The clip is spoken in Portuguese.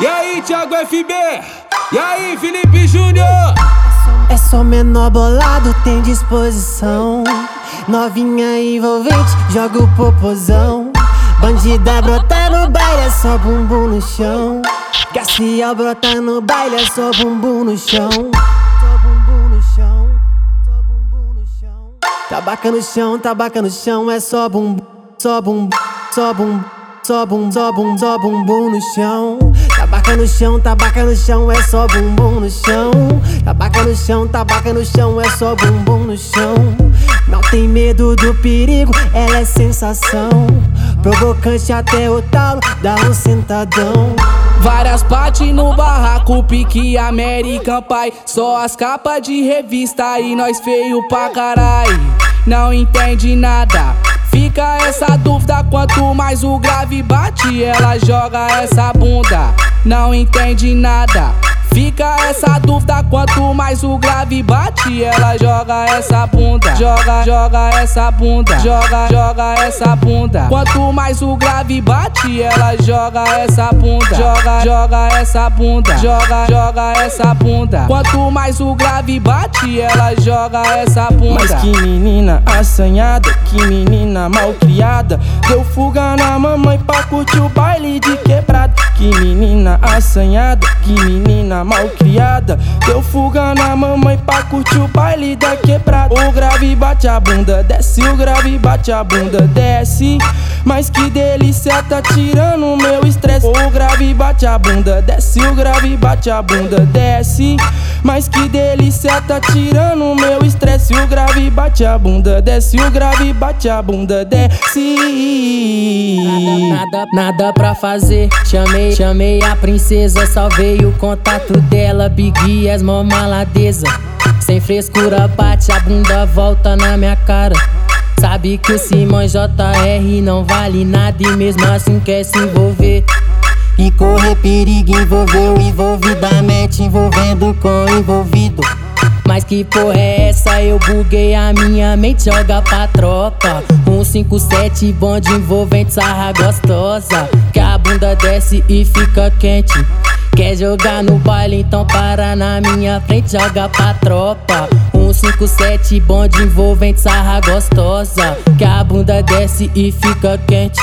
E aí, Thiago FB? E aí, Felipe Júnior? É só menor bolado, tem disposição. Novinha envolvente, joga o popozão. Bandida brota no baile, é só bumbum no chão. Garcia brota no baile, é só bumbum no chão. Tabaca no chão, tabaca no chão, é só bumbum, só bumbum, só bumbum, só bumbum, só bumbum, só bumbum no chão. Tabaca no chão, tabaca no chão, é só bumbum no chão. Tabaca no chão, tabaca no chão, é só bumbum no chão. Não tem medo do perigo, ela é sensação. Provocante até o talo, dá um sentadão. Várias partes no barraco, pique American Pie. Só as capas de revista e nós feio pra carai. Não entende nada. Fica essa dúvida, quanto mais o grave bate, ela joga essa bunda. Não entende nada. Fica essa dúvida, quanto mais o grave bate, ela joga essa bunda. Joga, joga essa bunda. Joga, joga essa bunda. Quanto mais o grave bate, ela joga essa bunda. Joga, joga essa bunda. Joga, joga essa bunda. Quanto mais o grave bate, ela joga essa bunda. Mas que menina assanhada, que menina malcriada. Deu fuga na mamãe pra curtir o baile de quebrada. Que menina assanhada, que menina malcriada. Deu fuga na mamãe pra curtir o baile da quebrada. O grave bate a bunda, desce, o grave bate a bunda, desce. Mas que delícia, tá tirando o meu estresse. O grave bate a bunda, desce, o grave bate a bunda, desce. Mas que delícia, tá tirando o meu estresse. O grave bate a bunda, desce, o grave bate a bunda, desce. Nada, nada pra fazer. Chamei, chamei a princesa, salvei o contato dela. Big as mó maladeza. Sem frescura, bate a bunda, volta na minha cara. Sabe que o Simão JR não vale nada e mesmo assim quer se envolver. E correr perigo envolveu envolvidamente, envolvendo com envolvido. Mas que porra é essa? Eu buguei a minha mente, joga pra tropa. 157 bonde envolvente, sarra gostosa. Que a bunda desce e fica quente. Quer jogar no baile, então para na minha frente, joga pra tropa. 157 bonde envolvente, sarra gostosa. Que a bunda desce e fica quente.